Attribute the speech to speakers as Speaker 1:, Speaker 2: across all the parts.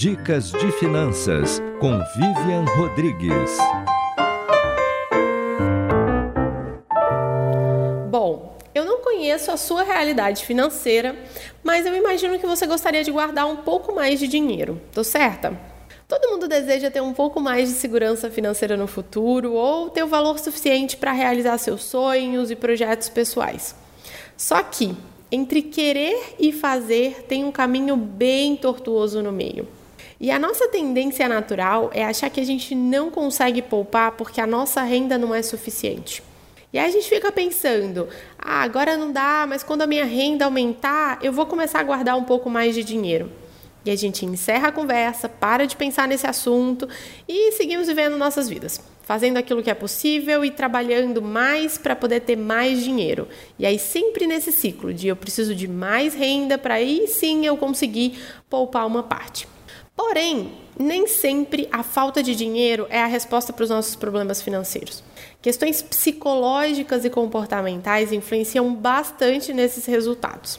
Speaker 1: Dicas de Finanças com Vivian Rodrigues.
Speaker 2: Bom, eu não conheço a sua realidade financeira, mas eu imagino que você gostaria de guardar um pouco mais de dinheiro. Tô certa? Todo mundo deseja ter um pouco mais de segurança financeira no futuro ou ter o valor suficiente para realizar seus sonhos e projetos pessoais. Só que entre querer e fazer tem um caminho bem tortuoso no meio. E a nossa tendência natural é achar que a gente não consegue poupar porque a nossa renda não é suficiente. E aí a gente fica pensando: ah, agora não dá, mas quando a minha renda aumentar, eu vou começar a guardar um pouco mais de dinheiro. E a gente encerra a conversa, para de pensar nesse assunto e seguimos vivendo nossas vidas, fazendo aquilo que é possível e trabalhando mais para poder ter mais dinheiro. E aí sempre nesse ciclo de eu preciso de mais renda para aí sim eu conseguir poupar uma parte. Porém, nem sempre a falta de dinheiro é a resposta para os nossos problemas financeiros. Questões psicológicas e comportamentais influenciam bastante nesses resultados.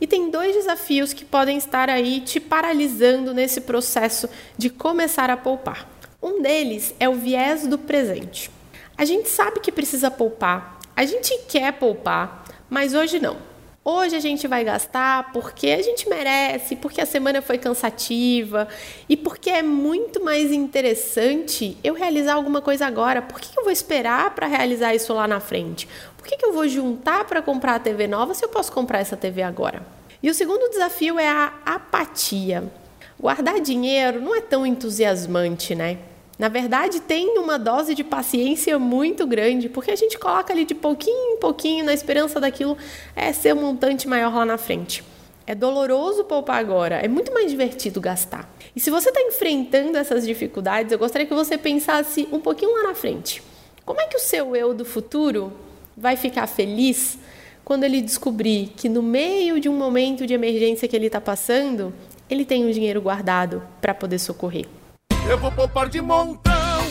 Speaker 2: E tem dois desafios que podem estar aí te paralisando nesse processo de começar a poupar. Um deles é o viés do presente. A gente sabe que precisa poupar, a gente quer poupar, mas hoje não. Hoje a gente vai gastar porque a gente merece, porque a semana foi cansativa e porque é muito mais interessante eu realizar alguma coisa agora. Por que eu vou esperar para realizar isso lá na frente? Por que eu vou juntar para comprar a TV nova se eu posso comprar essa TV agora? E o segundo desafio é a apatia. Guardar dinheiro não é tão entusiasmante, né? Na verdade, tem uma dose de paciência muito grande, porque a gente coloca ali de pouquinho em pouquinho na esperança daquilo é ser um montante maior lá na frente. É doloroso poupar agora, é muito mais divertido gastar. E se você está enfrentando essas dificuldades, eu gostaria que você pensasse um pouquinho lá na frente. Como é que o seu eu do futuro vai ficar feliz quando ele descobrir que no meio de um momento de emergência que ele está passando, ele tem um dinheiro guardado para poder socorrer?
Speaker 3: Eu vou poupar de montão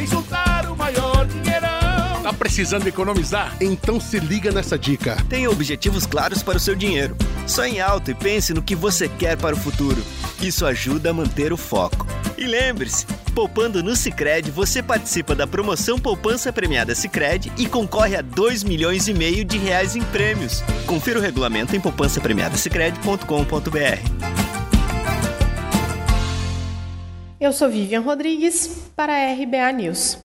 Speaker 3: e juntar o maior dinheirão.
Speaker 4: Tá precisando economizar? Então se liga nessa dica.
Speaker 5: Tenha objetivos claros para o seu dinheiro. Sonhe alto e pense no que você quer para o futuro. Isso ajuda a manter o foco. E lembre-se, poupando no Sicredi, você participa da promoção Poupança Premiada Sicredi e concorre a 2 milhões e meio de reais em prêmios. Confira o regulamento em poupancapremiadasicredi.com.br.
Speaker 2: Eu sou Vivian Rodrigues para a RBA News.